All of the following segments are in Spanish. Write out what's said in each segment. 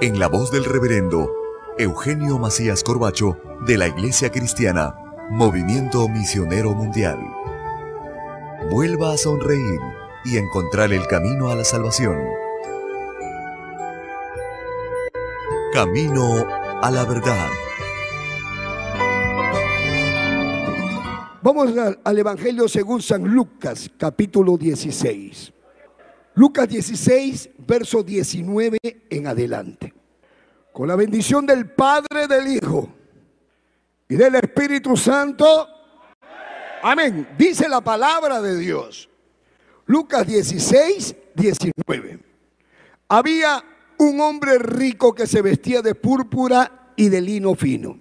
en la voz del reverendo Eugenio Macías Corbacho de la Iglesia Cristiana, Movimiento Misionero Mundial. Vuelva a sonreír y encontrar el camino a la salvación. Camino a la verdad. Vamos al, Evangelio según San Lucas, capítulo 16. Lucas 16, verso 19 en adelante. Con la bendición del Padre, del Hijo y del Espíritu Santo. Amén. Dice la palabra de Dios. Lucas 16, 19. Había un hombre rico que se vestía de púrpura y de lino fino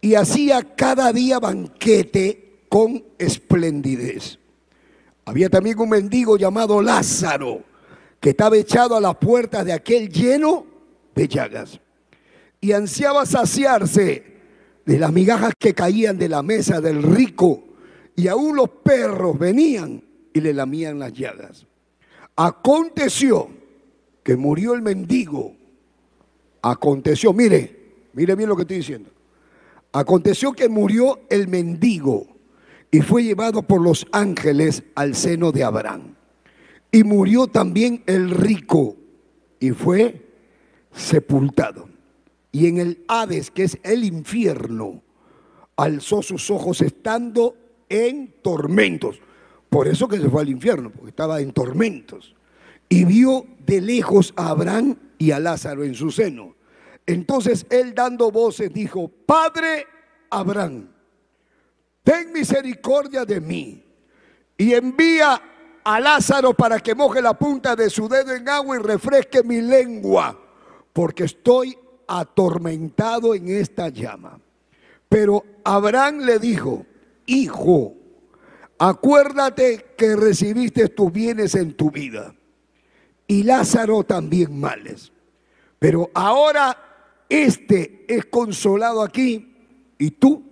y hacía cada día banquete con esplendidez. Había también un mendigo llamado Lázaro, que estaba echado a las puertas de aquel lleno de llagas. Y ansiaba saciarse de las migajas que caían de la mesa del rico. Y aún los perros venían y le lamían las llagas. Aconteció que murió el mendigo. Aconteció, mire, mire bien lo que estoy diciendo. Aconteció que murió el mendigo y fue llevado por los ángeles al seno de Abraham. Y murió también el rico y fue sepultado. Y en el Hades, que es el infierno, alzó sus ojos estando en tormentos. Por eso que se fue al infierno, porque estaba en tormentos. Y vio de lejos a Abraham y a Lázaro en su seno. Entonces él dando voces dijo, Padre Abraham, ten misericordia de mí y envía a Lázaro para que moje la punta de su dedo en agua y refresque mi lengua, porque estoy atormentado en esta llama. Pero Abraham le dijo, hijo, acuérdate que recibiste tus bienes en tu vida y Lázaro también males. Pero ahora este es consolado aquí y tú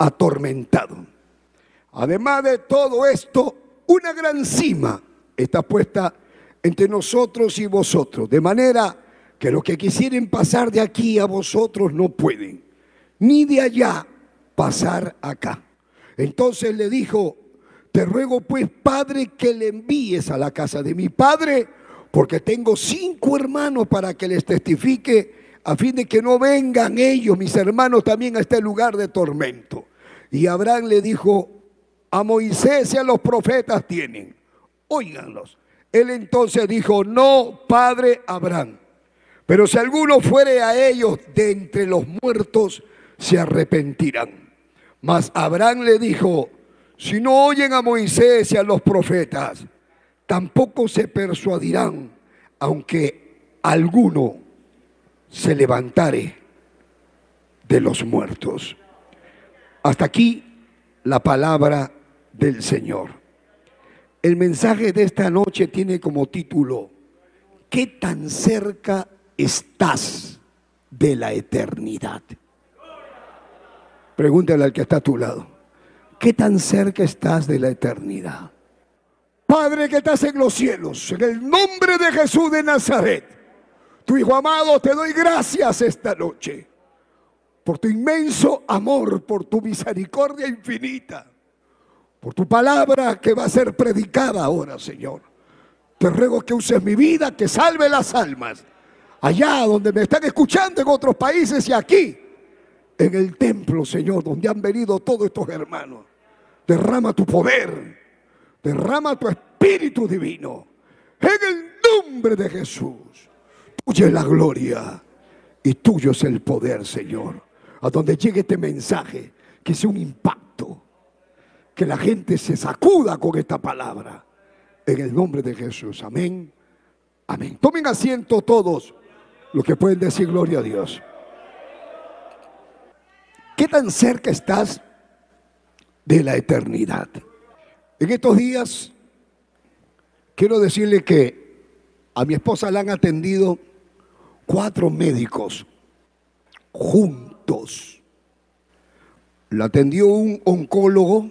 atormentado. Además de todo esto, una gran cima está puesta entre nosotros y vosotros, de manera que los que quisieren pasar de aquí a vosotros no pueden, ni de allá pasar acá. Entonces le dijo, te ruego pues, Padre, que le envíes a la casa de mi Padre, porque tengo cinco hermanos para que les testifique, a fin de que no vengan ellos, mis hermanos, también a este lugar de tormento. Y Abraham le dijo, a Moisés y a los profetas tienen, óiganlos. Él entonces dijo, no, padre Abraham, pero si alguno fuere a ellos de entre los muertos, se arrepentirán. Mas Abraham le dijo, si no oyen a Moisés y a los profetas, tampoco se persuadirán, aunque alguno se levantare de los muertos. Hasta aquí la palabra del Señor. El mensaje de esta noche tiene como título, ¿qué tan cerca estás de la eternidad? Pregúntale al que está a tu lado, ¿qué tan cerca estás de la eternidad? Padre que estás en los cielos, en el nombre de Jesús de Nazaret, tu Hijo amado, te doy gracias esta noche por tu inmenso amor, por tu misericordia infinita, por tu palabra que va a ser predicada ahora, Señor. Te ruego que uses mi vida, que salve las almas, allá donde me están escuchando en otros países y aquí, en el templo, Señor, donde han venido todos estos hermanos. Derrama tu poder, derrama tu espíritu divino, en el nombre de Jesús. Tuya es la gloria y tuyo es el poder, Señor a donde llegue este mensaje, que sea un impacto, que la gente se sacuda con esta palabra. En el nombre de Jesús. Amén. Amén. Tomen asiento todos. Los que pueden decir gloria a Dios. ¿Qué tan cerca estás de la eternidad? En estos días quiero decirle que a mi esposa la han atendido cuatro médicos juntos. La atendió un oncólogo,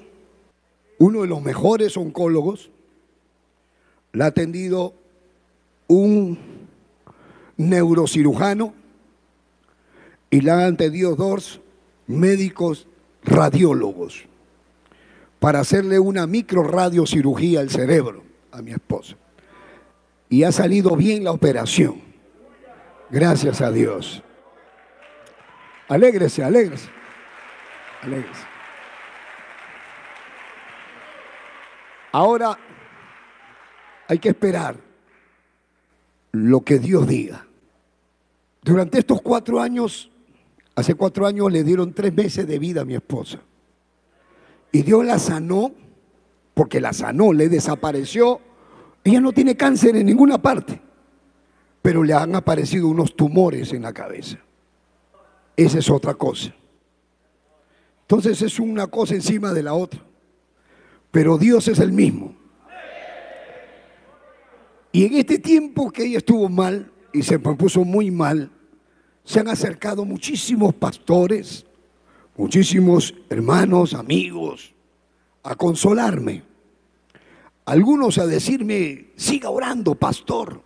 uno de los mejores oncólogos. La ha atendido un neurocirujano y la han atendido dos médicos radiólogos para hacerle una microradiocirugía al cerebro a mi esposa. Y ha salido bien la operación. Gracias a Dios. Alégrese, alégrese. Alégrese. Ahora hay que esperar lo que Dios diga. Durante estos cuatro años, hace cuatro años le dieron tres meses de vida a mi esposa. Y Dios la sanó, porque la sanó, le desapareció. Ella no tiene cáncer en ninguna parte, pero le han aparecido unos tumores en la cabeza. Esa es otra cosa. Entonces es una cosa encima de la otra. Pero Dios es el mismo. Y en este tiempo que ella estuvo mal y se puso muy mal, se han acercado muchísimos pastores, muchísimos hermanos, amigos, a consolarme. Algunos a decirme, siga orando, pastor,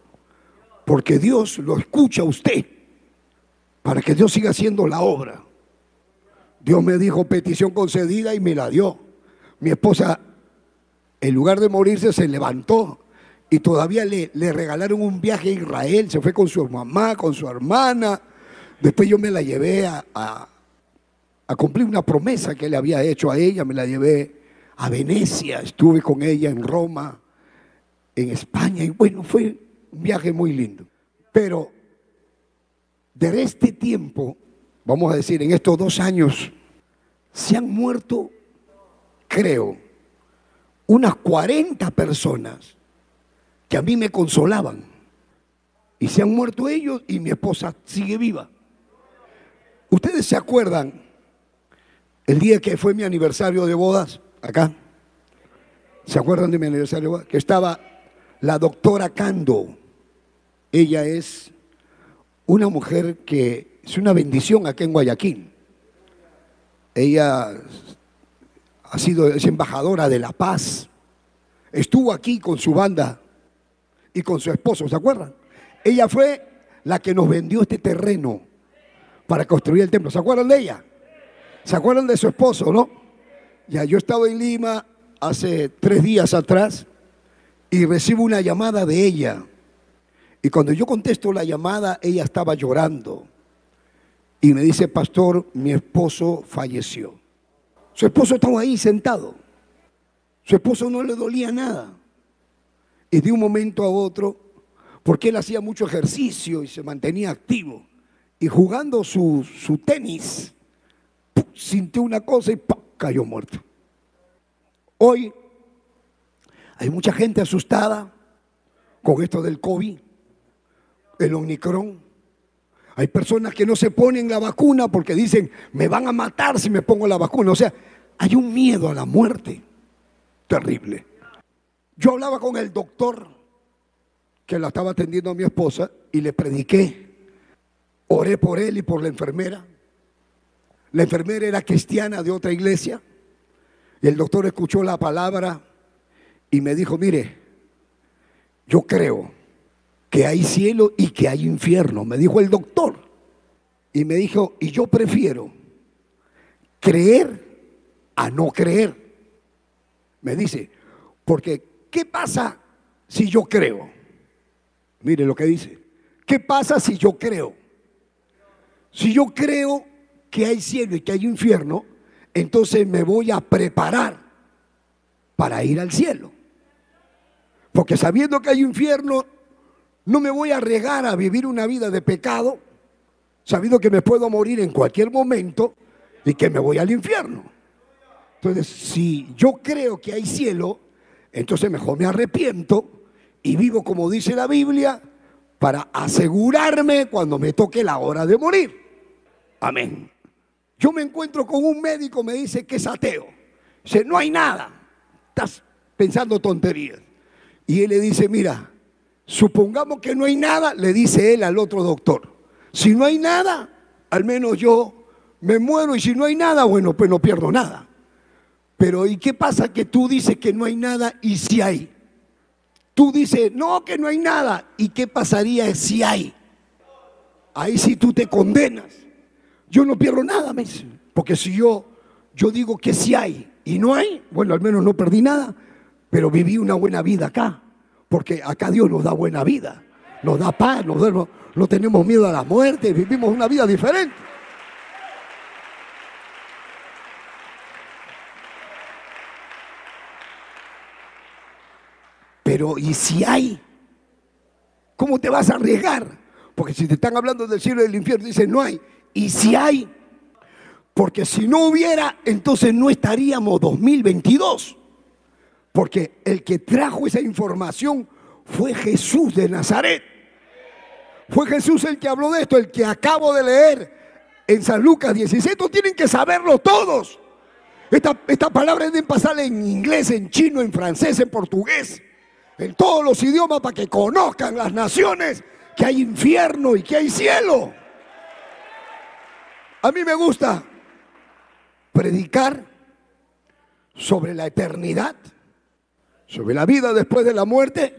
porque Dios lo escucha a usted, para que Dios siga haciendo la obra. Dios me dijo petición concedida y me la dio. Mi esposa, en lugar de morirse, se levantó y todavía le, le regalaron un viaje a Israel. Se fue con su mamá, con su hermana. Después yo me la llevé a, a, a cumplir una promesa que le había hecho a ella. Me la llevé a Venecia, estuve con ella en Roma, en España. Y bueno, fue un viaje muy lindo. Pero de este tiempo vamos a decir, en estos dos años, se han muerto, creo, unas 40 personas que a mí me consolaban. Y se han muerto ellos y mi esposa sigue viva. ¿Ustedes se acuerdan el día que fue mi aniversario de bodas acá? ¿Se acuerdan de mi aniversario de bodas? Que estaba la doctora Cando. Ella es una mujer que es una bendición acá en Guayaquil. Ella ha sido es embajadora de la paz. Estuvo aquí con su banda y con su esposo, ¿se acuerdan? Ella fue la que nos vendió este terreno para construir el templo. ¿Se acuerdan de ella? ¿Se acuerdan de su esposo, no? Ya, yo estaba en Lima hace tres días atrás y recibo una llamada de ella. Y cuando yo contesto la llamada, ella estaba llorando. Y me dice, pastor, mi esposo falleció. Su esposo estaba ahí sentado. Su esposo no le dolía nada. Y de un momento a otro, porque él hacía mucho ejercicio y se mantenía activo, y jugando su, su tenis, sintió una cosa y cayó muerto. Hoy hay mucha gente asustada con esto del COVID, el Omicron. Hay personas que no se ponen la vacuna porque dicen, me van a matar si me pongo la vacuna. O sea, hay un miedo a la muerte terrible. Yo hablaba con el doctor que la estaba atendiendo a mi esposa y le prediqué. Oré por él y por la enfermera. La enfermera era cristiana de otra iglesia. Y el doctor escuchó la palabra y me dijo, mire, yo creo que hay cielo y que hay infierno, me dijo el doctor. Y me dijo, y yo prefiero creer a no creer. Me dice, porque ¿qué pasa si yo creo? Mire lo que dice. ¿Qué pasa si yo creo? Si yo creo que hay cielo y que hay infierno, entonces me voy a preparar para ir al cielo. Porque sabiendo que hay infierno, no me voy a regar a vivir una vida de pecado, sabiendo que me puedo morir en cualquier momento y que me voy al infierno. Entonces, si yo creo que hay cielo, entonces mejor me arrepiento y vivo como dice la Biblia, para asegurarme cuando me toque la hora de morir. Amén. Yo me encuentro con un médico, me dice que es ateo. Dice, no hay nada. Estás pensando tonterías. Y él le dice, mira, supongamos que no hay nada, le dice él al otro doctor. Si no hay nada, al menos yo me muero y si no hay nada, bueno, pues no pierdo nada. Pero ¿y qué pasa que tú dices que no hay nada y si hay? Tú dices, no, que no hay nada. ¿Y qué pasaría si hay? Ahí sí tú te condenas. Yo no pierdo nada, me Porque si yo, yo digo que si hay y no hay, bueno, al menos no perdí nada, pero viví una buena vida acá. Porque acá Dios nos da buena vida, nos da paz, nos da, no tenemos miedo a la muerte, vivimos una vida diferente. Pero ¿y si hay? ¿Cómo te vas a arriesgar? Porque si te están hablando del cielo y del infierno, dicen no hay. ¿Y si hay? Porque si no hubiera, entonces no estaríamos 2022. Porque el que trajo esa información fue Jesús de Nazaret. Fue Jesús el que habló de esto, el que acabo de leer en San Lucas 16. tienen que saberlo todos. Esta, esta palabra deben pasar en inglés, en chino, en francés, en portugués en todos los idiomas para que conozcan las naciones que hay infierno y que hay cielo. A mí me gusta predicar sobre la eternidad, sobre la vida después de la muerte,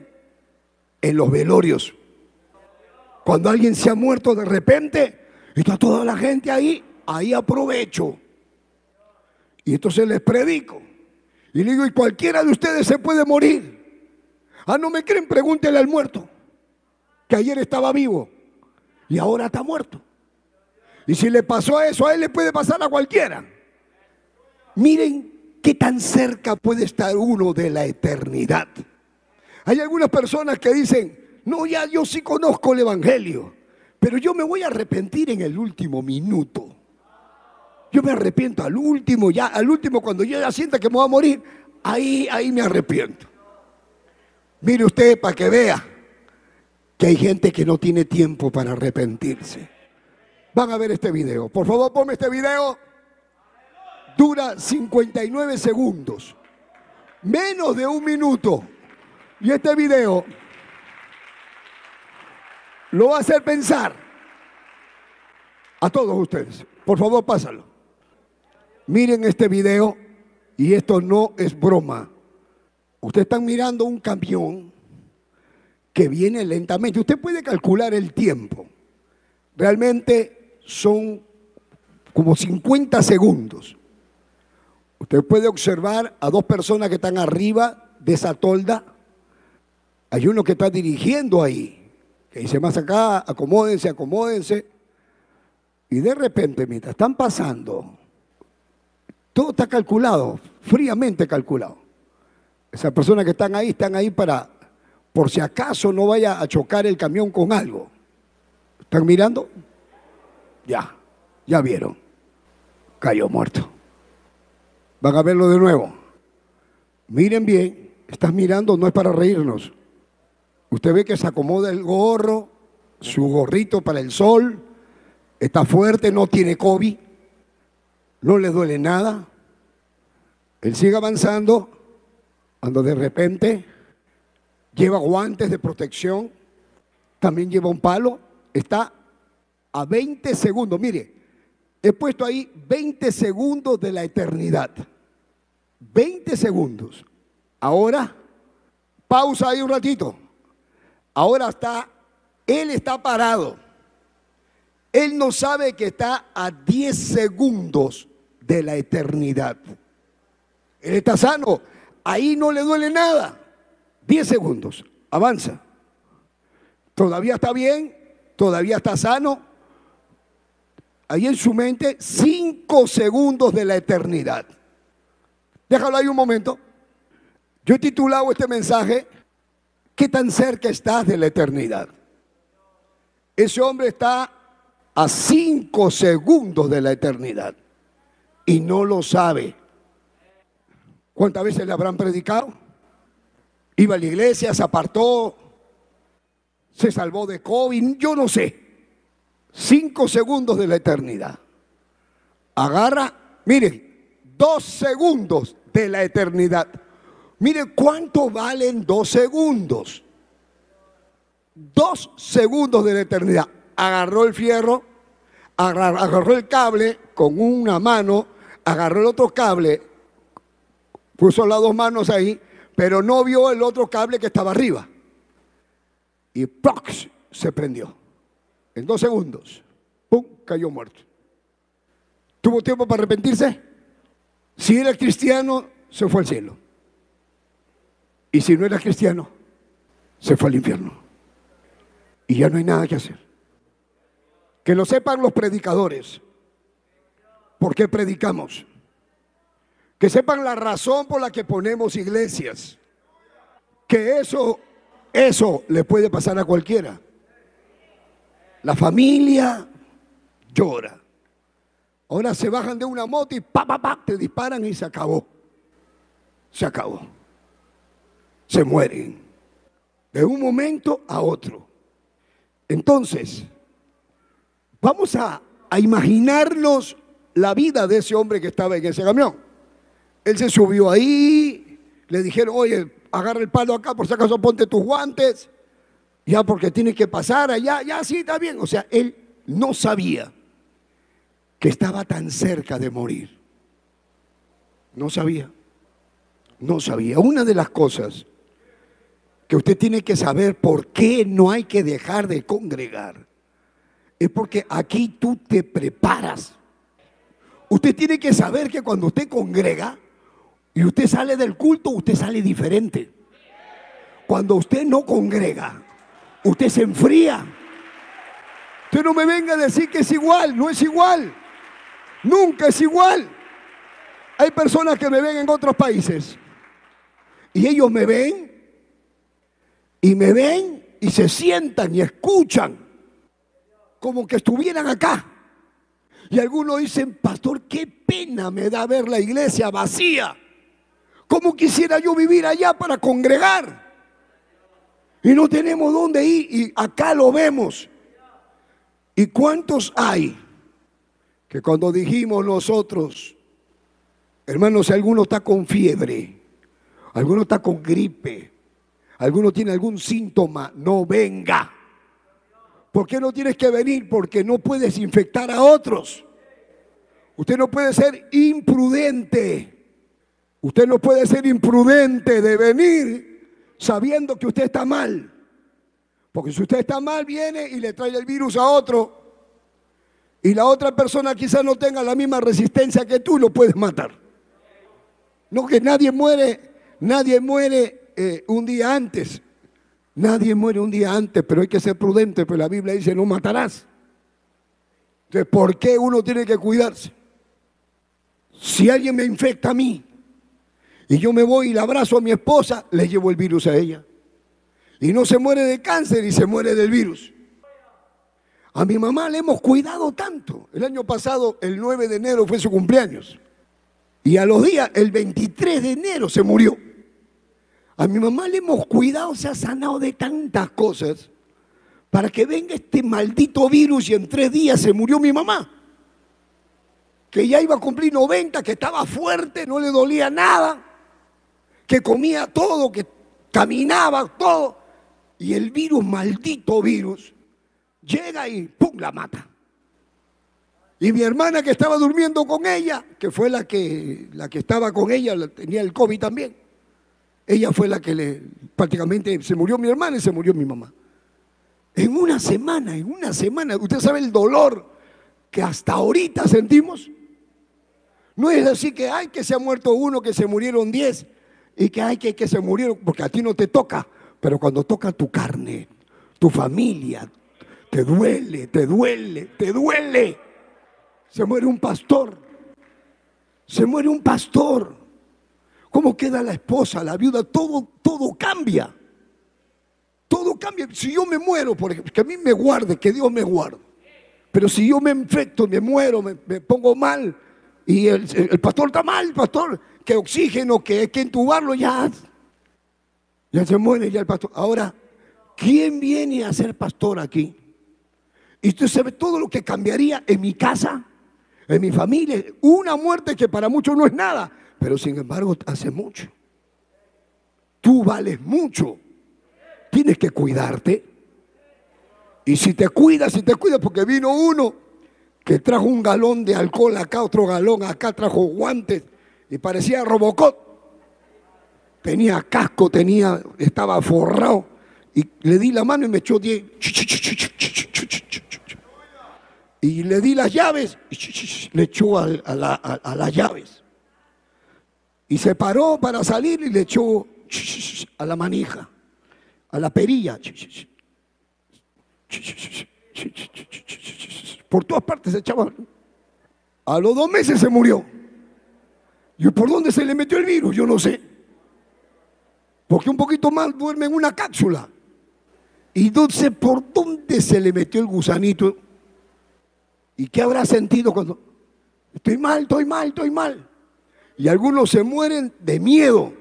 en los velorios. Cuando alguien se ha muerto de repente, y está toda la gente ahí, ahí aprovecho. Y entonces les predico. Y digo, y cualquiera de ustedes se puede morir. Ah, no me creen, pregúntele al muerto, que ayer estaba vivo y ahora está muerto. Y si le pasó eso, a él le puede pasar a cualquiera. Miren qué tan cerca puede estar uno de la eternidad. Hay algunas personas que dicen, no, ya yo sí conozco el Evangelio, pero yo me voy a arrepentir en el último minuto. Yo me arrepiento al último, ya al último cuando yo ya sienta que me voy a morir, ahí, ahí me arrepiento. Mire usted para que vea que hay gente que no tiene tiempo para arrepentirse. Van a ver este video. Por favor, ponme este video. Dura 59 segundos. Menos de un minuto. Y este video lo va a hacer pensar a todos ustedes. Por favor, pásalo. Miren este video y esto no es broma. Ustedes están mirando un camión que viene lentamente. Usted puede calcular el tiempo. Realmente son como 50 segundos. Usted puede observar a dos personas que están arriba de esa tolda. Hay uno que está dirigiendo ahí, que dice más acá, acomódense, acomódense. Y de repente, mientras están pasando, todo está calculado, fríamente calculado. Esas personas que están ahí están ahí para, por si acaso no vaya a chocar el camión con algo. ¿Están mirando? Ya, ya vieron. Cayó muerto. Van a verlo de nuevo. Miren bien, estás mirando, no es para reírnos. Usted ve que se acomoda el gorro, su gorrito para el sol, está fuerte, no tiene COVID, no le duele nada. Él sigue avanzando cuando de repente lleva guantes de protección, también lleva un palo, está a 20 segundos. Mire, he puesto ahí 20 segundos de la eternidad. 20 segundos. Ahora, pausa ahí un ratito. Ahora está, él está parado. Él no sabe que está a 10 segundos de la eternidad. Él está sano Ahí no le duele nada. Diez segundos. Avanza. Todavía está bien. Todavía está sano. Ahí en su mente, cinco segundos de la eternidad. Déjalo ahí un momento. Yo he titulado este mensaje, ¿qué tan cerca estás de la eternidad? Ese hombre está a cinco segundos de la eternidad y no lo sabe. ¿Cuántas veces le habrán predicado? Iba a la iglesia, se apartó, se salvó de COVID, yo no sé. Cinco segundos de la eternidad. Agarra, mire, dos segundos de la eternidad. Mire cuánto valen dos segundos. Dos segundos de la eternidad. Agarró el fierro, agarró, el cable con una mano, agarró el otro cable, puso las dos manos ahí, pero no vio el otro cable que estaba arriba. Y ¡prox! se prendió. En dos segundos. ¡Pum! Cayó muerto. ¿Tuvo tiempo para arrepentirse? Si era cristiano, se fue al cielo. Y si no era cristiano, se fue al infierno. Y ya no hay nada que hacer. Que lo sepan los predicadores. ¿Por qué predicamos? Que sepan la razón por la que ponemos iglesias. Que eso, eso le puede pasar a cualquiera. La familia llora. Ahora se bajan de una moto y pa, pa, pa, te disparan y se acabó. Se acabó se mueren de un momento a otro. Entonces, vamos a, imaginarnos la vida de ese hombre que estaba en ese camión. Él se subió ahí, le dijeron, oye, agarra el palo acá, por si acaso ponte tus guantes, ya porque tiene que pasar allá, ya sí, está bien. O sea, él no sabía que estaba tan cerca de morir. No sabía, no sabía. Una de las cosas que usted tiene que saber por qué no hay que dejar de congregar. Es porque aquí tú te preparas. Usted tiene que saber que cuando usted congrega y usted sale del culto, usted sale diferente. Cuando usted no congrega, usted se enfría. Usted no me venga a decir que es igual, no es igual. Nunca es igual. Hay personas que me ven en otros países y ellos me ven y me ven y se sientan y escuchan como que estuvieran acá. Y algunos dicen, pastor, qué pena me da ver la iglesia vacía. ¿Cómo quisiera yo vivir allá para congregar? Y no tenemos dónde ir y acá lo vemos. ¿Y cuántos hay que cuando dijimos nosotros, hermanos, si alguno está con fiebre, alguno está con gripe, alguno tiene algún síntoma, no venga. ¿Por qué no tienes que venir? Porque no puedes infectar a otros. Usted no puede ser imprudente. Usted no puede ser imprudente de venir sabiendo que usted está mal. Porque si usted está mal, viene y le trae el virus a otro. Y la otra persona quizás no tenga la misma resistencia que tú, lo puedes matar. No que nadie muere, nadie muere eh, un día antes. Nadie muere un día antes, pero hay que ser prudente, pero la Biblia dice no matarás. Entonces, ¿por qué uno tiene que cuidarse? Si alguien me infecta a mí y yo me voy y le abrazo a mi esposa, le llevo el virus a ella. Y no se muere de cáncer y se muere del virus. A mi mamá le hemos cuidado tanto. El año pasado, el 9 de enero, fue su cumpleaños. Y a los días, el 23 de enero, se murió. A mi mamá le hemos cuidado, se ha sanado de tantas cosas para que venga este maldito virus y en tres días se murió mi mamá. Que ya iba a cumplir 90, que estaba fuerte, no le dolía nada, que comía todo, que caminaba todo. Y el virus, maldito virus, llega y ¡pum! la mata. Y mi hermana que estaba durmiendo con ella, que fue la que, la que estaba con ella, tenía el COVID también ella fue la que le prácticamente se murió mi hermana y se murió mi mamá. En una semana, en una semana, usted sabe el dolor que hasta ahorita sentimos. No es así que hay que se ha muerto uno, que se murieron diez y que hay que, que se murieron, porque a ti no te toca, pero cuando toca tu carne, tu familia, te duele, te duele, te duele. Se muere un pastor, se muere un pastor cómo queda la esposa, la viuda, todo, todo cambia. Todo cambia. Si yo me muero, por ejemplo, que a mí me guarde, que Dios me guarde. Pero si yo me infecto, me muero, me, pongo mal, y el, pastor está mal, el pastor, que oxígeno, que hay que entubarlo, ya, ya se muere ya el pastor. Ahora, ¿quién viene a ser pastor aquí? Y usted sabe todo lo que cambiaría en mi casa, en mi familia. Una muerte que para muchos no es nada, pero sin embargo hace mucho. Tú vales mucho. Tienes que cuidarte. Y si te cuidas, si te cuidas, porque vino uno que trajo un galón de alcohol acá, otro galón acá, trajo guantes y parecía Robocop. Tenía casco, tenía, estaba forrado. Y le di la mano y me echó 10. Y le di las llaves y le echó a, las llaves. Y se paró para salir y le echó a la manija, a la perilla. Por todas partes se echaba. A los dos meses se murió. ¿Y por dónde se le metió el virus? Yo no sé. Porque un poquito más duerme en una cápsula. Y no sé por dónde se le metió el gusanito. ¿Y qué habrá sentido cuando... Estoy mal, estoy mal, estoy mal. Y algunos se mueren de miedo.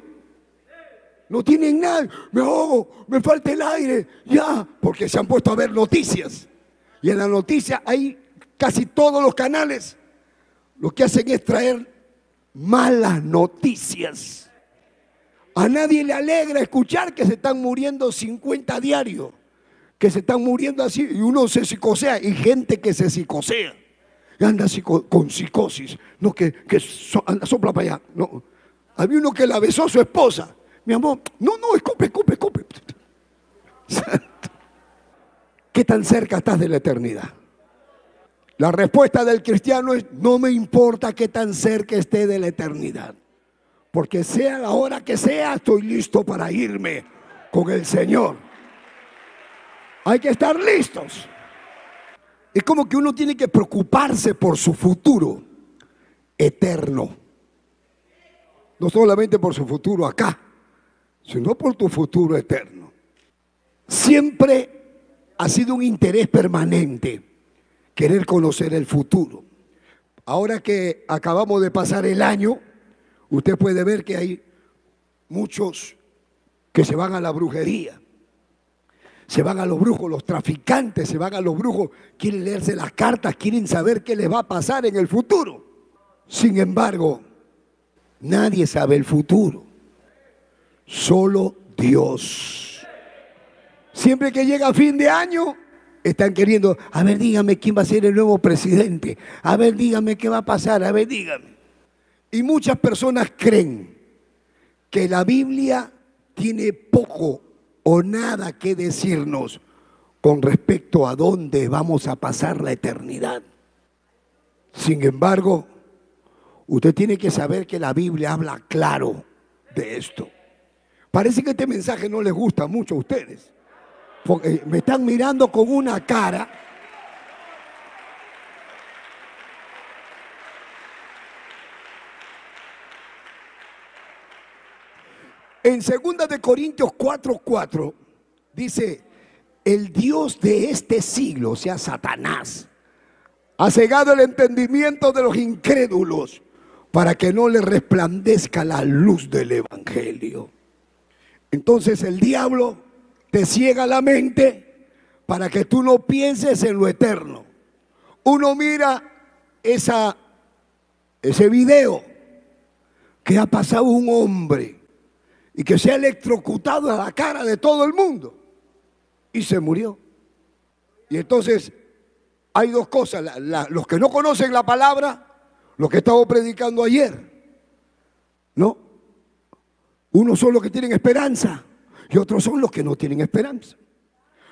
No tienen nada. Me ahogo, me falta el aire. Ya, porque se han puesto a ver noticias. Y en la noticia hay casi todos los canales. Lo que hacen es traer malas noticias. A nadie le alegra escuchar que se están muriendo 50 diarios, que se están muriendo así y uno se psicosea y gente que se psicosea, anda con psicosis, no que, que sopla para allá. No. Había uno que la besó a su esposa, mi amor, no, no, escupe, escupe, escupe. ¿Qué tan cerca estás de la eternidad? La respuesta del cristiano es, no me importa qué tan cerca esté de la eternidad. Porque sea la hora que sea, estoy listo para irme con el Señor. Hay que estar listos. Es como que uno tiene que preocuparse por su futuro eterno. No solamente por su futuro acá, sino por tu futuro eterno. Siempre ha sido un interés permanente querer conocer el futuro. Ahora que acabamos de pasar el año, usted puede ver que hay muchos que se van a la brujería. Se van a los brujos, los traficantes se van a los brujos, quieren leerse las cartas, quieren saber qué les va a pasar en el futuro. Sin embargo, nadie sabe el futuro, solo Dios. Siempre que llega fin de año, están queriendo, a ver, dígame quién va a ser el nuevo presidente, a ver, dígame qué va a pasar, a ver, dígame. Y muchas personas creen que la Biblia tiene poco o nada que decirnos con respecto a dónde vamos a pasar la eternidad. Sin embargo, usted tiene que saber que la Biblia habla claro de esto. Parece que este mensaje no les gusta mucho a ustedes porque me están mirando con una cara. En 2 de Corintios 4:4 dice, el Dios de este siglo, o sea, Satanás, ha cegado el entendimiento de los incrédulos para que no le resplandezca la luz del Evangelio. Entonces el diablo te ciega la mente para que tú no pienses en lo eterno. Uno mira esa, ese video que ha pasado un hombre y que se ha electrocutado a la cara de todo el mundo y se murió. Y entonces hay dos cosas, los que no conocen la palabra, lo que estaba predicando ayer, ¿no? Uno son los que tienen esperanza y otros son los que no tienen esperanza.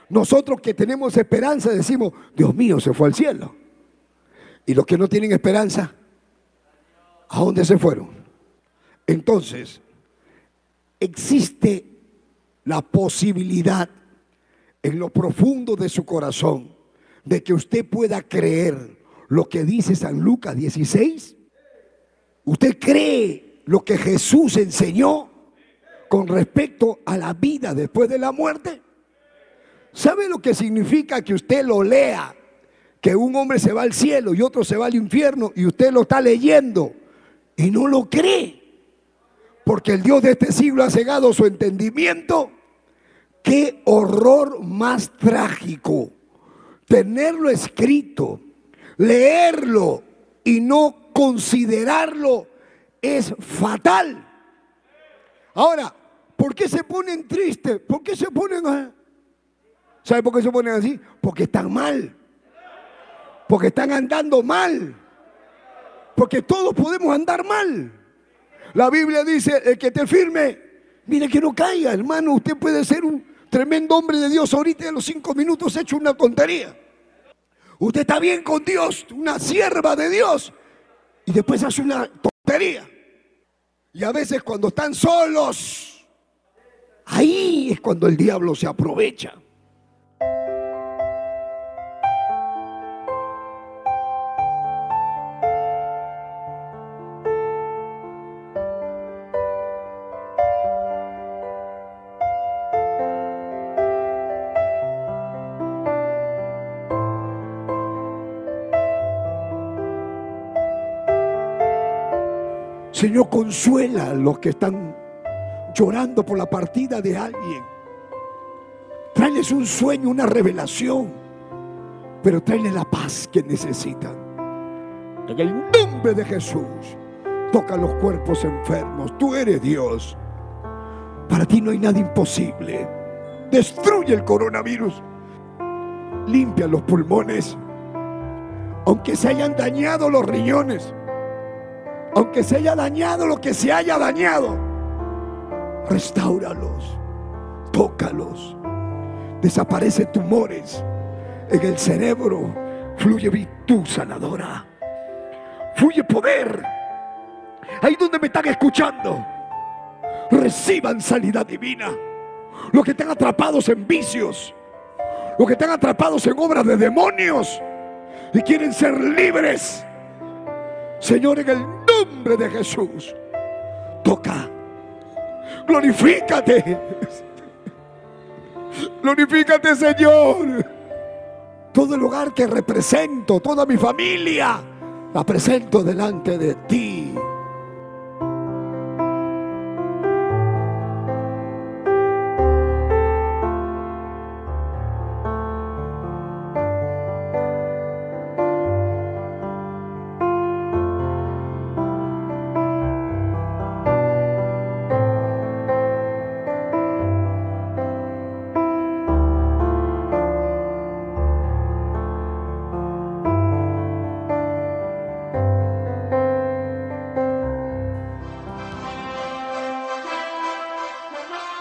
Nosotros que tenemos esperanza decimos, Dios mío, se fue al cielo. Y los que no tienen esperanza, ¿a dónde se fueron? Entonces, existe la posibilidad en lo profundo de su corazón de que usted pueda creer lo que dice San Lucas 16. ¿Usted cree lo que Jesús enseñó? con respecto a la vida después de la muerte? ¿Sabe lo que significa que usted lo lea? Que un hombre se va al cielo y otro se va al infierno y usted lo está leyendo y no lo cree. Porque el Dios de este siglo ha cegado su entendimiento qué horror más trágico. Tenerlo escrito, leerlo y no considerarlo es fatal. Ahora, ¿por qué se ponen tristes? ¿Por qué se ponen a... ¿Sabe por qué se ponen así? Porque están mal. Porque están andando mal. Porque todos podemos andar mal. La Biblia dice, el que te firme, mire que no caiga, hermano. Usted puede ser un tremendo hombre de Dios ahorita en los cinco minutos hecho una tontería. Usted está bien con Dios, una sierva de Dios, y después hace una tontería. Y a veces cuando están solos, ahí es cuando el diablo se aprovecha. Señor, consuela a los que están llorando por la partida de alguien. Tráeles un sueño, una revelación, pero tráeles la paz que necesitan. En el nombre de Jesús, toca los cuerpos enfermos. Tú eres Dios. Para ti no hay nada imposible. Destruye el coronavirus. Limpia los pulmones. Aunque se hayan dañado los riñones aunque se haya dañado lo que se haya dañado, restauralos, tócalos, desaparece tumores en el cerebro, fluye virtud sanadora, fluye poder. Ahí donde me están escuchando, reciban sanidad divina. Los que están atrapados en vicios, los que están atrapados en obras de demonios y quieren ser libres. Señor, en el nombre de Jesús. Toca. Glorifícate. Glorifícate, Señor. Todo el lugar que represento, toda mi familia, la presento delante de ti.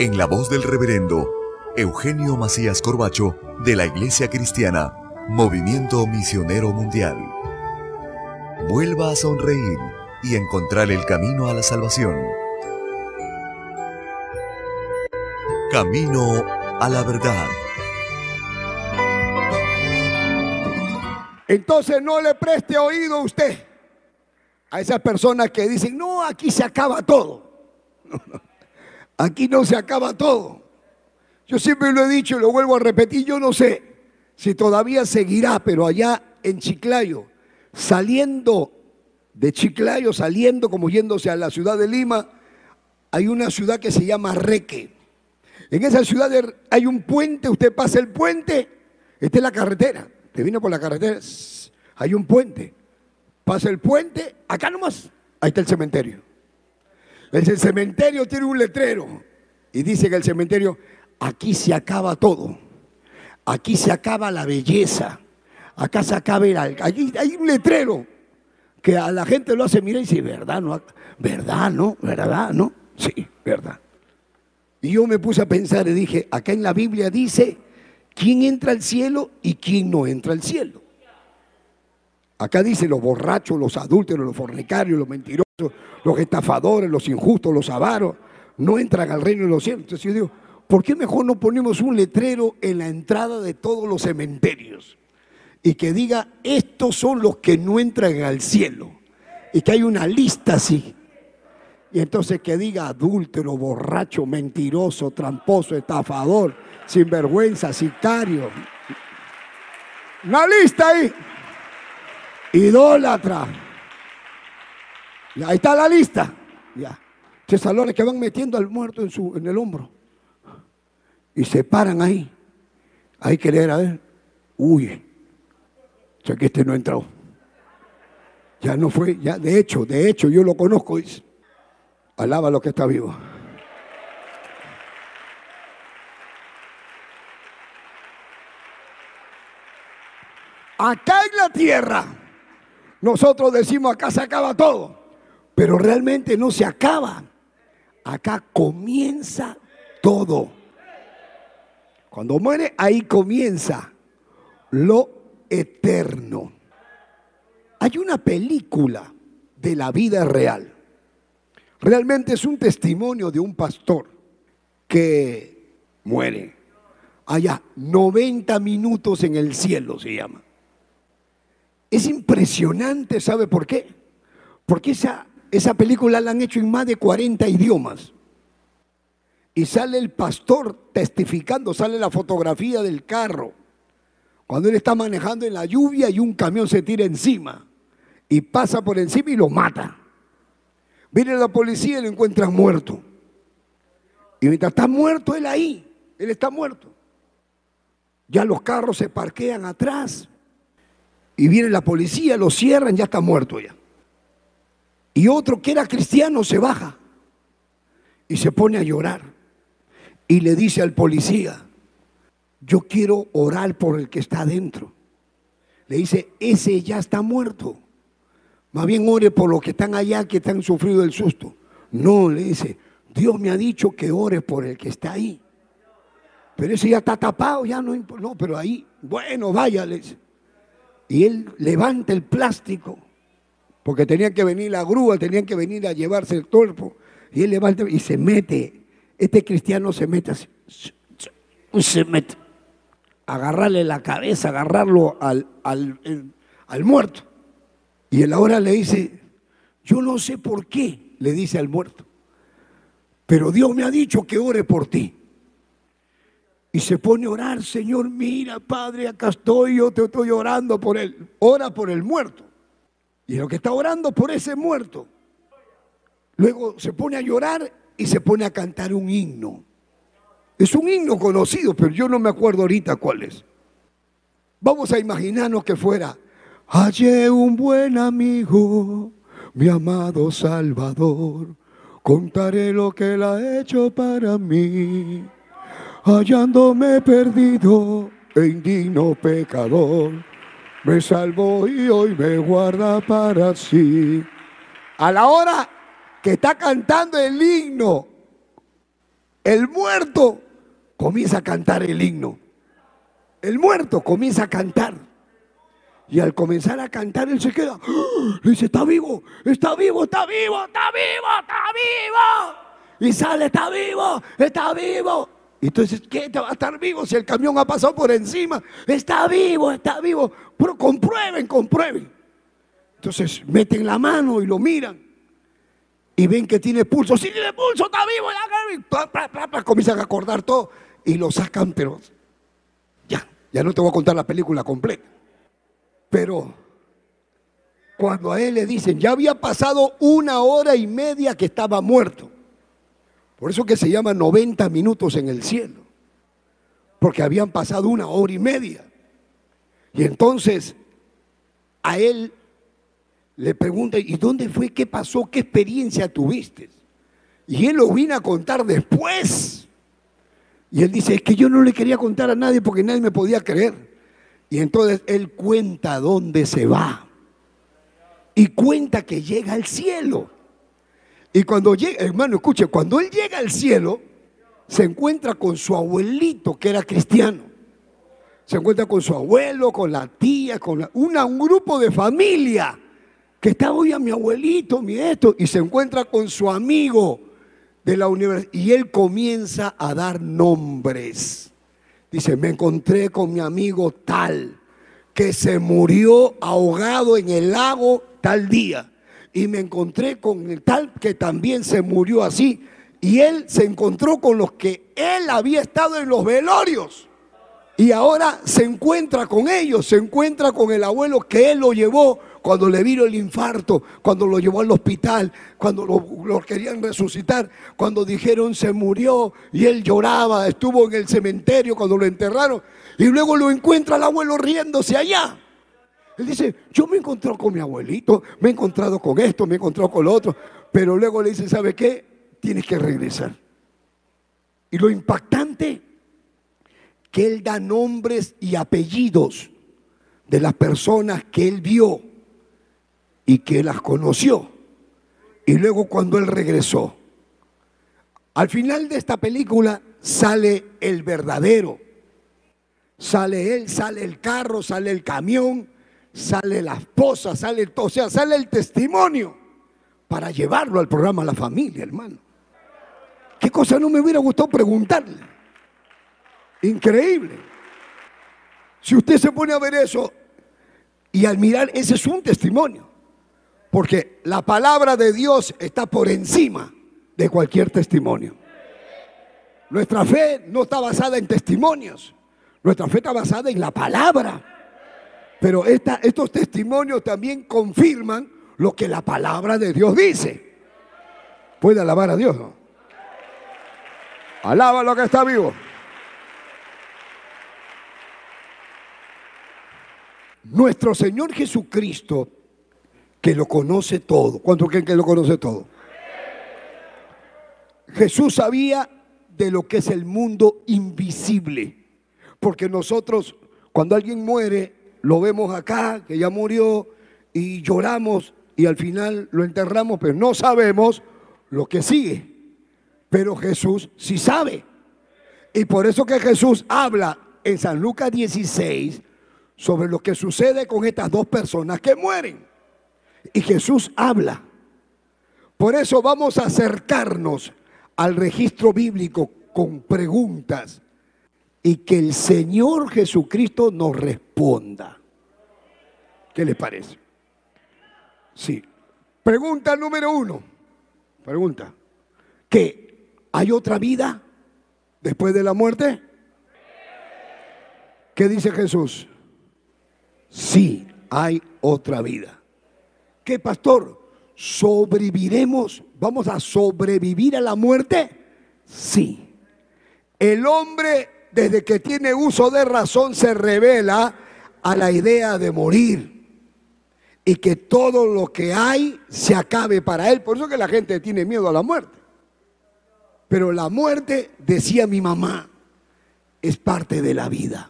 en la voz del reverendo Eugenio Macías Corbacho de la Iglesia Cristiana, Movimiento Misionero Mundial. Vuelva a sonreír y encontrar el camino a la salvación. Camino a la verdad. Entonces no le preste oído a usted a esas personas que dicen, no, aquí se acaba todo. Aquí no se acaba todo. Yo siempre lo he dicho y lo vuelvo a repetir, yo no sé si todavía seguirá, pero allá en Chiclayo, saliendo de Chiclayo, saliendo como yéndose a la ciudad de Lima, hay una ciudad que se llama Reque. En esa ciudad hay un puente, usted pasa el puente, esta es la carretera, te vino por la carretera, hay un puente, pasa el puente, acá nomás, ahí está el cementerio. El cementerio tiene un letrero y dice que el cementerio, aquí se acaba todo, aquí se acaba la belleza, acá se acaba el... Allí hay un letrero que a la gente lo hace mirar y dice, ¿verdad? ¿No? ¿Verdad? ¿No? ¿Verdad? ¿No? Sí, verdad. Y yo me puse a pensar y dije, acá en la Biblia dice quién entra al cielo y quién no entra al cielo. Acá dice los borrachos, los adúlteros, los fornicarios, los mentirosos, los estafadores, los injustos, los avaros, no entran al reino de los cielos. Entonces yo digo, ¿por qué mejor no ponemos un letrero en la entrada de todos los cementerios? Y que diga, estos son los que no entran al cielo. Y que hay una lista así. Y entonces que diga adúltero, borracho, mentiroso, tramposo, estafador, sinvergüenza, sicario. Una lista ahí idólatra. Ahí está la lista. Ya. Salones que van metiendo al muerto en, su, en el hombro. Y se paran ahí. Hay que leer a ver. Uy, ya que este no entró. Ya no fue, ya de hecho, de hecho, yo lo conozco. Dice. Alaba lo que está vivo. Acá en la tierra nosotros decimos acá se acaba todo, pero realmente no se acaba. Acá comienza todo. Cuando muere, ahí comienza lo eterno. Hay una película de la vida real. Realmente es un testimonio de un pastor que muere. Allá, 90 minutos en el cielo se llama. Es impresionante, ¿sabe por qué? Porque esa, esa película la han hecho en más de 40 idiomas. Y sale el pastor testificando, sale la fotografía del carro. Cuando él está manejando en la lluvia y un camión se tira encima y pasa por encima y lo mata. Viene la policía y lo encuentran muerto. Y mientras está muerto él ahí, él está muerto. Ya los carros se parquean atrás y viene la policía, lo cierran, ya está muerto ya. Y otro que era cristiano se baja y se pone a llorar y le dice al policía, yo quiero orar por el que está adentro. Le dice, ese ya está muerto. Más bien ore por los que están allá que están sufrido el susto. No, le dice, Dios me ha dicho que ore por el que está ahí. Pero ese ya está tapado, ya no No, pero ahí, bueno, vaya, le dice. Y él levanta el plástico, porque tenía que venir la grúa, tenían que venir a llevarse el cuerpo. Y él levanta y se mete. Este cristiano se mete así. Se mete. Agarrarle la cabeza, agarrarlo al, al, muerto. Y él ahora le dice, yo no sé por qué, le dice al muerto. Pero Dios me ha dicho que ore por ti. Y se pone a orar, Señor, mira, Padre, acá estoy, yo te estoy orando por él. Ora por el muerto. Y lo que está orando por ese muerto. Luego se pone a llorar y se pone a cantar un himno. Es un himno conocido, pero yo no me acuerdo ahorita cuál es. Vamos a imaginarnos que fuera, hallé un buen amigo, mi amado Salvador, contaré lo que él ha hecho para mí hallándome perdido e indigno pecador, me salvó y hoy me guarda para sí. A la hora que está cantando el himno, el muerto comienza a cantar el himno. El muerto comienza a cantar. Y al comenzar a cantar, él se queda. ¡Ah! dice, está vivo, está vivo, está vivo, está vivo, está vivo. Y sale, está vivo, está vivo. Entonces, ¿qué te va a estar vivo si el camión ha pasado por encima? Está vivo, está vivo. Pero comprueben, comprueben. Entonces meten la mano y lo miran. Y ven que tiene pulso. Si tiene pulso, está vivo. Comienzan a acordar todo. Y lo sacan, pero ya, ya no te voy a contar la película completa. Pero cuando a él le dicen, ya había pasado una hora y media que estaba muerto. Por eso que se llama 90 minutos en el cielo. Porque habían pasado una hora y media. Y entonces a él le pregunta, ¿y dónde fue? ¿Qué pasó? ¿Qué experiencia tuviste? Y él lo vino a contar después. Y él dice, es que yo no le quería contar a nadie porque nadie me podía creer. Y entonces él cuenta dónde se va. Y cuenta que llega al cielo. Y cuando llega, hermano, escuche, cuando él llega al cielo, se encuentra con su abuelito que era cristiano. Se encuentra con su abuelo, con la tía, con una, un grupo de familia que está hoy a mi abuelito, mi esto, y se encuentra con su amigo de la universidad. Y él comienza a dar nombres. Dice, me encontré con mi amigo tal, que se murió ahogado en el lago tal día y me encontré con el tal que también se murió así. Y él se encontró con los que él había estado en los velorios. Y ahora se encuentra con ellos, se encuentra con el abuelo que él lo llevó cuando le vino el infarto, cuando lo llevó al hospital, cuando lo, querían resucitar, cuando dijeron se murió y él lloraba, estuvo en el cementerio cuando lo enterraron y luego lo encuentra el abuelo riéndose allá. Él dice, yo me he encontrado con mi abuelito, me he encontrado con esto, me he encontrado con lo otro, pero luego le dice, ¿sabe qué? Tienes que regresar. Y lo impactante, que él da nombres y apellidos de las personas que él vio y que las conoció. Y luego cuando él regresó, al final de esta película sale el verdadero. Sale él, sale el carro, sale el camión, sale la esposa, sale todo, o sea, sale el testimonio para llevarlo al programa La Familia, hermano. ¿Qué cosa no me hubiera gustado preguntarle? Increíble. Si usted se pone a ver eso y al mirar, ese es un testimonio. Porque la palabra de Dios está por encima de cualquier testimonio. Nuestra fe no está basada en testimonios. Nuestra fe está basada en la palabra. Pero estos testimonios también confirman lo que la palabra de Dios dice. Puede alabar a Dios, ¿no? Alaba lo que está vivo. Nuestro Señor Jesucristo, que lo conoce todo. ¿Cuánto creen que lo conoce todo? Jesús sabía de lo que es el mundo invisible. Porque nosotros, cuando alguien muere, lo vemos acá, que ya murió, y lloramos y al final lo enterramos, pero no sabemos lo que sigue. Pero Jesús sí sabe. Y por eso que Jesús habla en San Lucas 16 sobre lo que sucede con estas dos personas que mueren. Y Jesús habla. Por eso vamos a acercarnos al registro bíblico con preguntas y que el Señor Jesucristo nos responda. ¿Qué les parece? Sí. Pregunta número uno. Pregunta. ¿Que hay otra vida después de la muerte? ¿Qué dice Jesús? Sí, hay otra vida. ¿Qué pastor? ¿Sobreviviremos? ¿Vamos a sobrevivir a la muerte? Sí. El hombre desde que tiene uso de razón, se revela a la idea de morir y que todo lo que hay se acabe para él. Por eso que la gente tiene miedo a la muerte. Pero la muerte, decía mi mamá, es parte de la vida.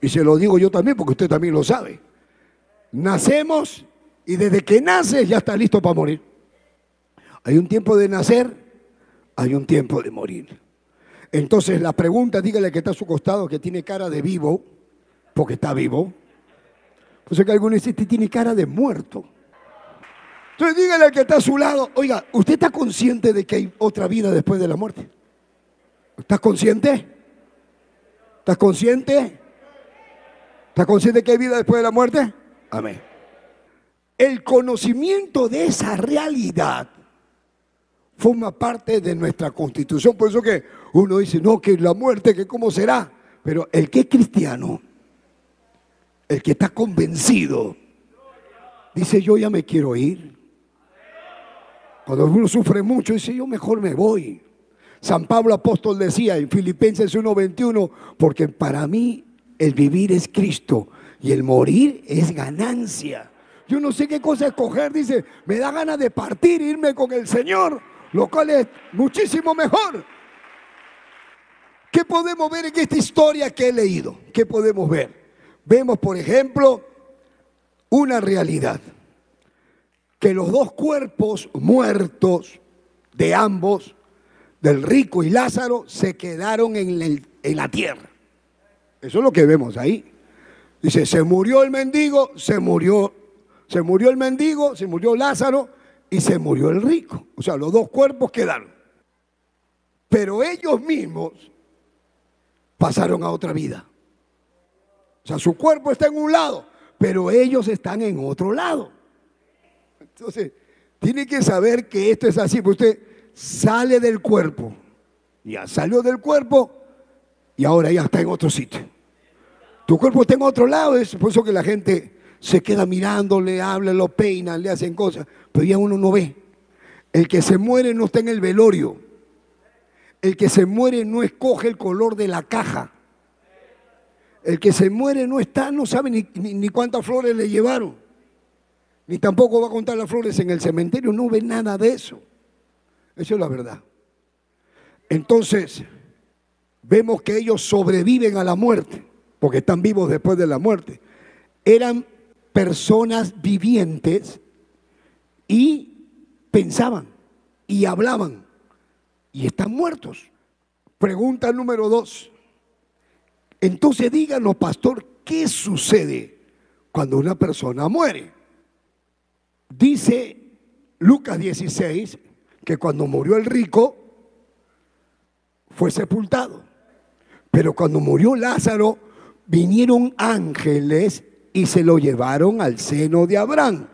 Y se lo digo yo también porque usted también lo sabe. Nacemos y desde que naces ya está listo para morir. Hay un tiempo de nacer, hay un tiempo de morir. Entonces la pregunta, dígale que está a su costado, que tiene cara de vivo, porque está vivo. Pues que alguno dice, tiene cara de muerto. Entonces dígale al que está a su lado, oiga, ¿usted está consciente de que hay otra vida después de la muerte? ¿Estás consciente? ¿Estás consciente? ¿Estás consciente que hay vida después de la muerte? Amén. El conocimiento de esa realidad forma parte de nuestra constitución. Por eso que uno dice, no, que la muerte, que cómo será. Pero el que es cristiano, el que está convencido, dice, yo ya me quiero ir. Cuando uno sufre mucho, dice, yo mejor me voy. San Pablo apóstol decía en Filipenses 1:21, porque para mí el vivir es Cristo y el morir es ganancia. Yo no sé qué cosa escoger, dice, me da ganas de partir, irme con el Señor, lo cual es muchísimo mejor. ¿Qué podemos ver en esta historia que he leído? ¿Qué podemos ver? Vemos, por ejemplo, una realidad, que los dos cuerpos muertos de ambos, del rico y Lázaro, se quedaron en, en la tierra. Eso es lo que vemos ahí. Dice, se murió el mendigo, se murió, se murió el mendigo, se murió Lázaro y se murió el rico. O sea, los dos cuerpos quedaron. Pero ellos mismos pasaron a otra vida. O sea, su cuerpo está en un lado, pero ellos están en otro lado. Entonces, tiene que saber que esto es así, porque usted sale del cuerpo, ya salió del cuerpo y ahora ya está en otro sitio. Tu cuerpo está en otro lado, es por eso que la gente se queda mirando, le habla, lo peina, le hacen cosas, pero ya uno no ve. El que se muere no está en el velorio. El que se muere no escoge el color de la caja. El que se muere no está, no sabe ni, ni, cuántas flores le llevaron. Ni tampoco va a contar las flores en el cementerio, no ve nada de eso. Eso es la verdad. Entonces, vemos que ellos sobreviven a la muerte porque están vivos después de la muerte, eran personas vivientes y pensaban y hablaban y están muertos. Pregunta número dos. Entonces díganos, pastor, ¿qué sucede cuando una persona muere? Dice Lucas 16 que cuando murió el rico fue sepultado, pero cuando murió Lázaro vinieron ángeles y se lo llevaron al seno de Abraham.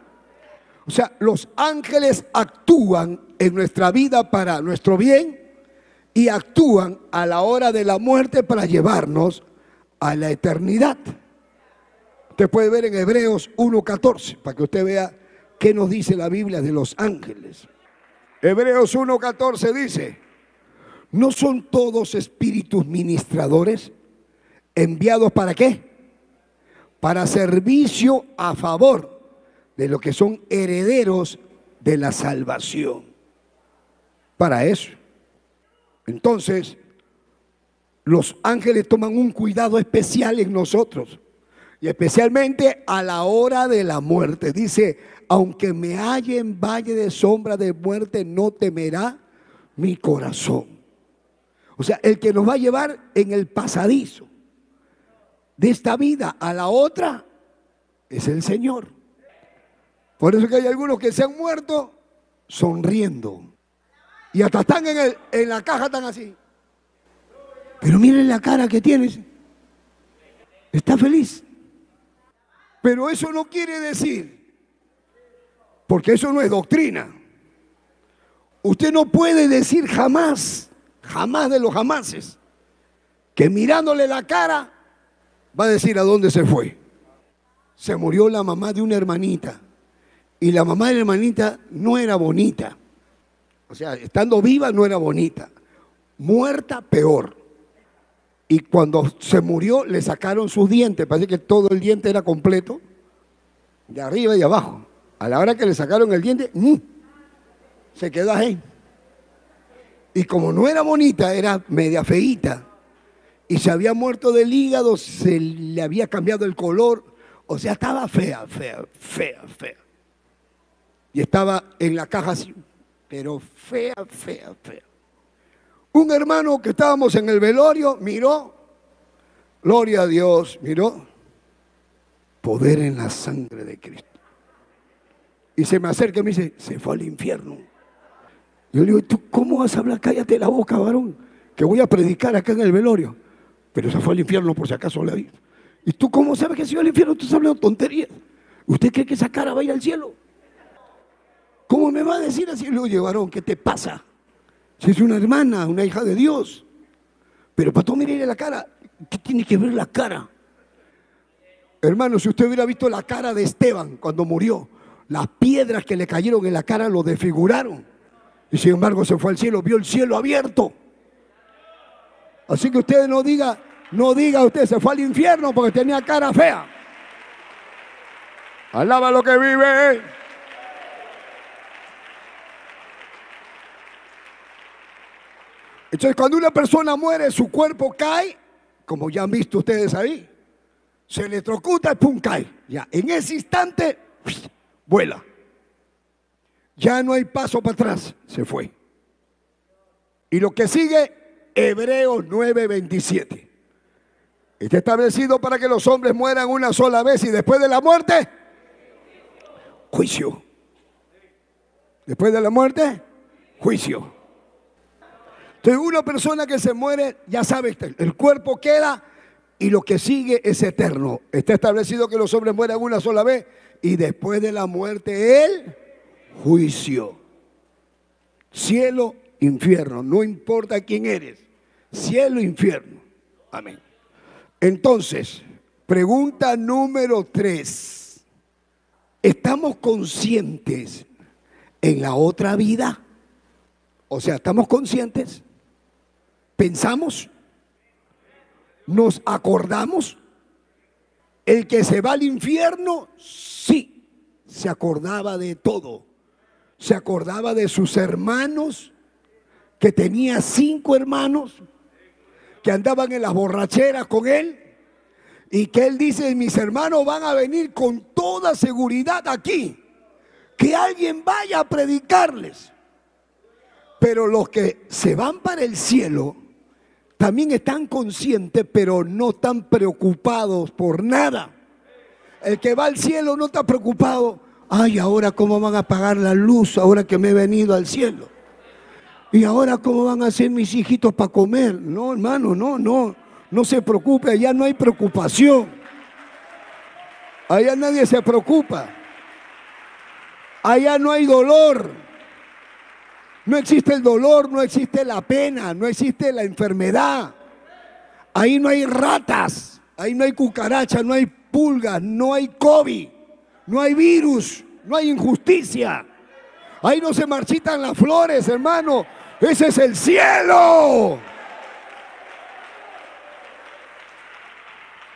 O sea, los ángeles actúan en nuestra vida para nuestro bien y actúan a la hora de la muerte para llevarnos a la eternidad. Usted puede ver en Hebreos 1.14 para que usted vea qué nos dice la Biblia de los ángeles. Hebreos 1.14 dice, ¿no son todos espíritus ministradores? ¿Enviados para qué? Para servicio a favor de los que son herederos de la salvación. Para eso. Entonces, los ángeles toman un cuidado especial en nosotros. Y especialmente a la hora de la muerte. Dice, aunque me halle en valle de sombra de muerte, no temerá mi corazón. O sea, el que nos va a llevar en el pasadizo de esta vida a la otra es el Señor. Por eso que hay algunos que se han muerto sonriendo. Y hasta están en, el, en la caja, tan así. Pero miren la cara que tienes. Está feliz. Pero eso no quiere decir, porque eso no es doctrina. Usted no puede decir jamás, jamás de los jamases, que mirándole la cara va a decir a dónde se fue. Se murió la mamá de una hermanita y la mamá de la hermanita no era bonita. O sea, estando viva no era bonita. Muerta peor. Y cuando se murió le sacaron sus dientes, parece que todo el diente era completo, de arriba y abajo. A la hora que le sacaron el diente, ¡mm! se quedó ahí. Y como no era bonita, era media feíta y se había muerto del hígado, se le había cambiado el color, o sea, estaba fea, fea, fea, fea. Y estaba en la caja así, pero fea, fea, fea. Un hermano que estábamos en el velorio miró, gloria a Dios, miró, poder en la sangre de Cristo. Y se me acerca y me dice, se fue al infierno. Yo le digo, ¿tú cómo vas a hablar? Cállate la boca, varón, que voy a predicar acá en el velorio pero se fue al infierno por si acaso la vi. ¿Y tú cómo sabes que se fue al infierno? Tú estás hablando tonterías. ¿Usted cree que esa cara va a ir al cielo? ¿Cómo me va a decir así? Le digo, varón, ¿qué te pasa? Si es una hermana, una hija de Dios. Pero para tú mirarle la cara, ¿qué tiene que ver la cara? Hermano, si usted hubiera visto la cara de Esteban cuando murió, las piedras que le cayeron en la cara lo desfiguraron. Y sin embargo se fue al cielo, vio el cielo abierto Así que usted no diga, no diga usted se fue al infierno porque tenía cara fea. Alaba lo que vive. Entonces, cuando una persona muere, su cuerpo cae, como ya han visto ustedes ahí, se electrocuta y pum, cae. Ya, en ese instante, vuela. Ya no hay paso para atrás, se fue. Y lo que sigue, Hebreos 9:27. Está establecido para que los hombres mueran una sola vez y después de la muerte, juicio. Después de la muerte, juicio. Entonces una persona que se muere, ya sabe, el cuerpo queda y lo que sigue es eterno. Está establecido que los hombres mueran una sola vez y después de la muerte el juicio. Cielo, infierno, no importa quién eres. Cielo, infierno. Amén. Entonces, pregunta número tres. ¿Estamos conscientes en la otra vida? O sea, ¿estamos conscientes? pensamos, nos acordamos. El que se va al infierno, sí, se acordaba de todo. Se acordaba de sus hermanos, que tenía cinco hermanos, que andaban en las borracheras con él. Y que él dice, mis hermanos van a venir con toda seguridad aquí. Que alguien vaya a predicarles. Pero los que se van para el cielo, también están conscientes, pero no están preocupados por nada. El que va al cielo no está preocupado. Ay, ahora cómo van a pagar la luz ahora que me he venido al cielo. Y ahora cómo van a hacer mis hijitos para comer. No, hermano, no, no. No se preocupe, allá no hay preocupación. Allá nadie se preocupa. Allá no hay dolor. No existe el dolor, no existe la pena, no existe la enfermedad. Ahí no hay ratas, ahí no hay cucarachas, no hay pulgas, no hay COVID, no hay virus, no hay injusticia. Ahí no se marchitan las flores, hermano. Ese es el cielo.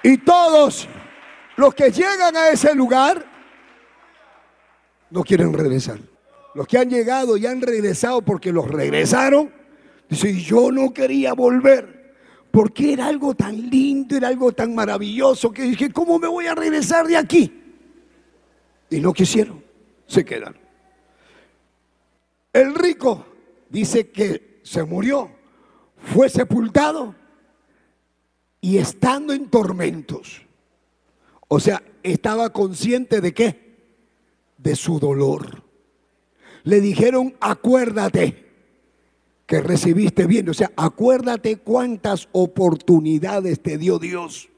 Y todos los que llegan a ese lugar no quieren regresar. Los que han llegado y han regresado porque los regresaron, dicen, yo no quería volver, porque era algo tan lindo, era algo tan maravilloso, que dije, ¿cómo me voy a regresar de aquí? Y no quisieron, se quedan. El rico dice que se murió, fue sepultado y estando en tormentos. O sea, estaba consciente de qué? De su dolor le dijeron, acuérdate que recibiste bien. O sea, acuérdate cuántas oportunidades te dio Dios.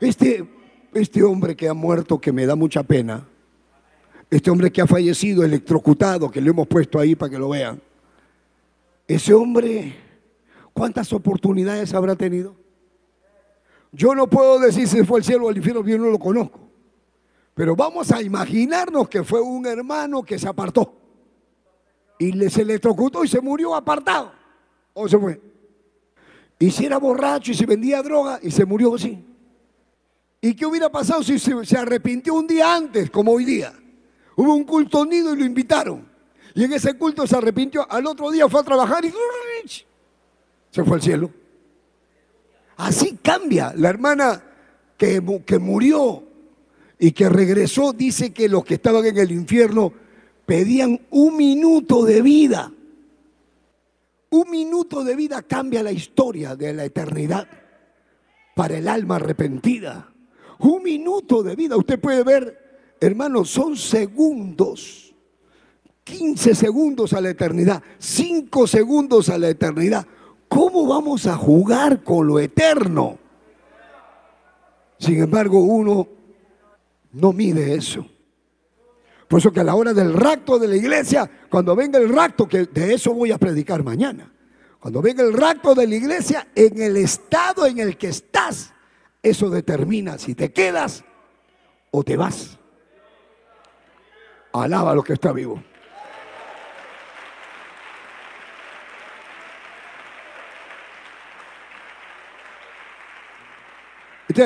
Este, este hombre que ha muerto, que me da mucha pena, este hombre que ha fallecido, electrocutado, que le hemos puesto ahí para que lo vean, ese hombre, ¿cuántas oportunidades habrá tenido? Yo no puedo decir si fue al cielo o al infierno, yo no lo conozco. Pero vamos a imaginarnos que fue un hermano que se apartó y se electrocutó y se murió apartado. O se fue. Y si era borracho y se vendía droga y se murió así. ¿Y qué hubiera pasado si se, arrepintió un día antes, como hoy día? Hubo un culto unido y lo invitaron. Y en ese culto se arrepintió. Al otro día fue a trabajar y se fue al cielo. Así cambia. La hermana que, que murió y que regresó dice que los que estaban en el infierno pedían un minuto de vida. Un minuto de vida cambia la historia de la eternidad para el alma arrepentida. Un minuto de vida, usted puede ver, hermanos, son segundos. 15 segundos a la eternidad, 5 segundos a la eternidad. ¿Cómo vamos a jugar con lo eterno? Sin embargo, uno no mide eso. Por eso que a la hora del rapto de la iglesia, cuando venga el rapto, que de eso voy a predicar mañana, cuando venga el rapto de la iglesia, en el estado en el que estás, eso determina si te quedas o te vas. Alaba lo que está vivo.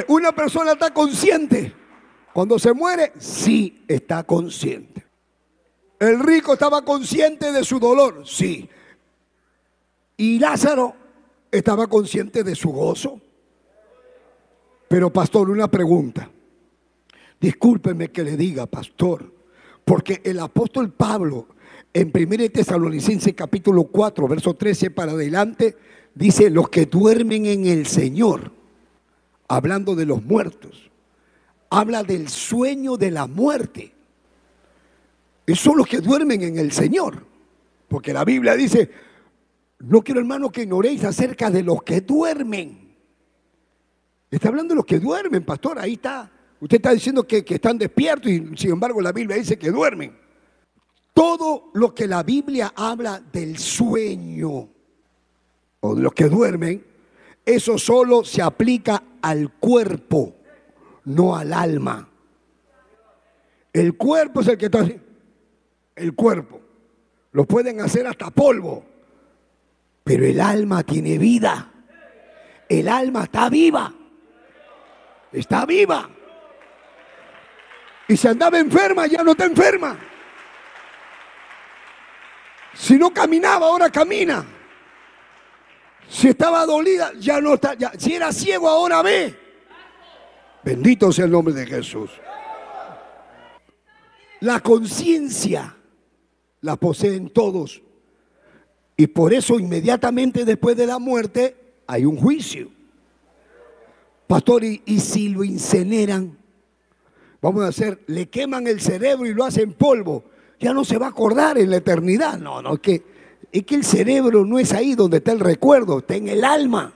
una persona está consciente. Cuando se muere, sí está consciente. El rico estaba consciente de su dolor, sí. Y Lázaro estaba consciente de su gozo. Pero pastor, una pregunta. Discúlpeme que le diga, pastor, porque el apóstol Pablo en 1 Tesalonicenses capítulo 4, verso 13 para adelante, dice, los que duermen en el Señor, hablando de los muertos, habla del sueño de la muerte. Esos son los que duermen en el Señor, porque la Biblia dice, no quiero hermano que ignoréis acerca de los que duermen. Está hablando de los que duermen, pastor, ahí está. Usted está diciendo que, que están despiertos y sin embargo la Biblia dice que duermen. Todo lo que la Biblia habla del sueño o de los que duermen, eso solo se aplica al cuerpo, no al alma. El cuerpo es el que está así. El cuerpo. Lo pueden hacer hasta polvo. Pero el alma tiene vida. El alma está viva. Está viva. Y si andaba enferma, ya no está enferma. Si no caminaba, ahora camina. Si estaba dolida, ya no está. si era ciego, ahora ve. Bendito sea el nombre de Jesús. La conciencia la poseen todos. Y por eso inmediatamente después de la muerte hay un juicio. Pastor, y, y si lo incineran, vamos a hacer, le queman el cerebro y lo hacen polvo, ya no se va a acordar en la eternidad. No, no, es que, es que el cerebro no es ahí donde está el recuerdo, está en el alma.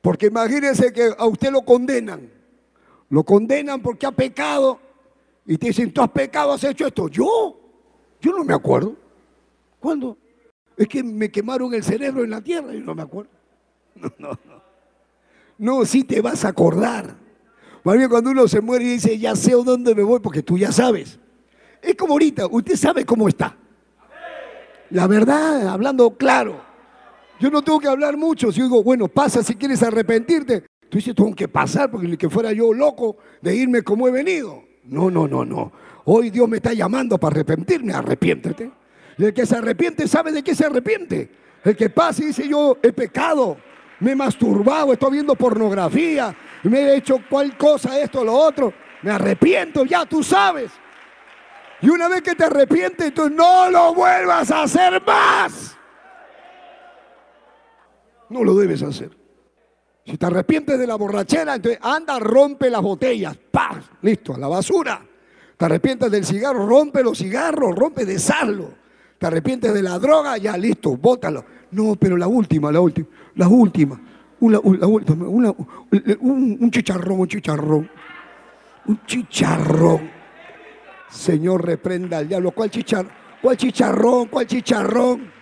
Porque imagínense que a usted lo condenan. Lo condenan porque ha pecado. Y te dicen, tú has pecado, has hecho esto. Yo, yo no me acuerdo. ¿Cuándo? Es que me quemaron el cerebro en la tierra y no me acuerdo. No, no, no. No, sí te vas a acordar. Más bien cuando uno se muere y dice, ya sé dónde me voy, porque tú ya sabes. Es como ahorita, usted sabe cómo está. La verdad, hablando claro. Yo no tengo que hablar mucho. Si digo, bueno, pasa si quieres arrepentirte. Tú dices, tengo que pasar porque que fuera yo loco de irme como he venido. No, no, no, no. Hoy Dios me está llamando para arrepentirme. Arrepiéntete. El que se arrepiente sabe de qué se arrepiente. El que pasa y dice yo he pecado, me he masturbado, estoy viendo pornografía, me he hecho cual cosa, esto, lo otro. Me arrepiento, ya tú sabes. Y una vez que te arrepientes, tú no lo vuelvas a hacer más. No lo debes hacer. Si te arrepientes de la borrachera, entonces anda, rompe las botellas. ¡Pah! Listo, a la basura. Te arrepientes del cigarro, rompe los cigarros, rompe, desarlo te arrepientes de la droga, ya listo, bótalo. No, pero la última, la última, la última, una, un, chicharrón, un chicharrón, un chicharrón. Señor, reprenda al diablo. ¿Cuál chicharrón? ¿Cuál chicharrón? ¿Cuál chicharrón?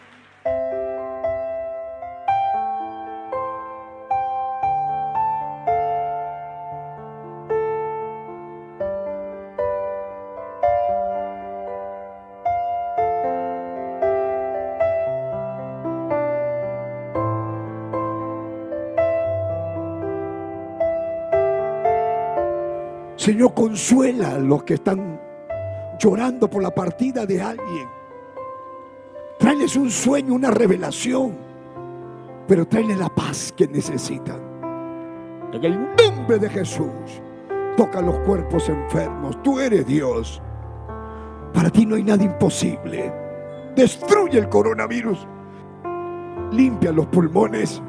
Señor, consuela a los que están llorando por la partida de alguien. Tráeles un sueño, una revelación, pero tráeles la paz que necesitan. En el nombre de Jesús, toca los cuerpos enfermos. Tú eres Dios. Para ti no hay nada imposible. Destruye el coronavirus. Limpia los pulmones.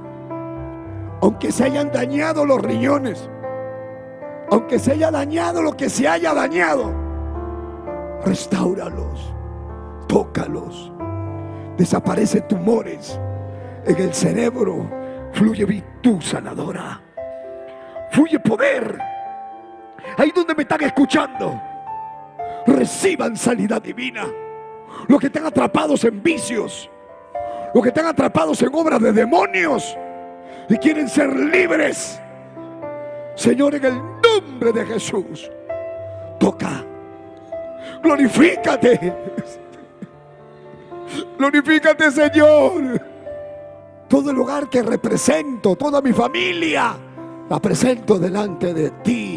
Aunque se hayan dañado los riñones aunque se haya dañado lo que se haya dañado, restauralos, tócalos, desaparece tumores en el cerebro, fluye virtud sanadora, fluye poder. Ahí donde me están escuchando, reciban sanidad divina. Los que están atrapados en vicios, los que están atrapados en obras de demonios y quieren ser libres. Señor, en el nombre de Jesús. Toca. Glorifícate. Glorifícate, Señor. Todo el lugar que represento, toda mi familia, La presento delante de ti.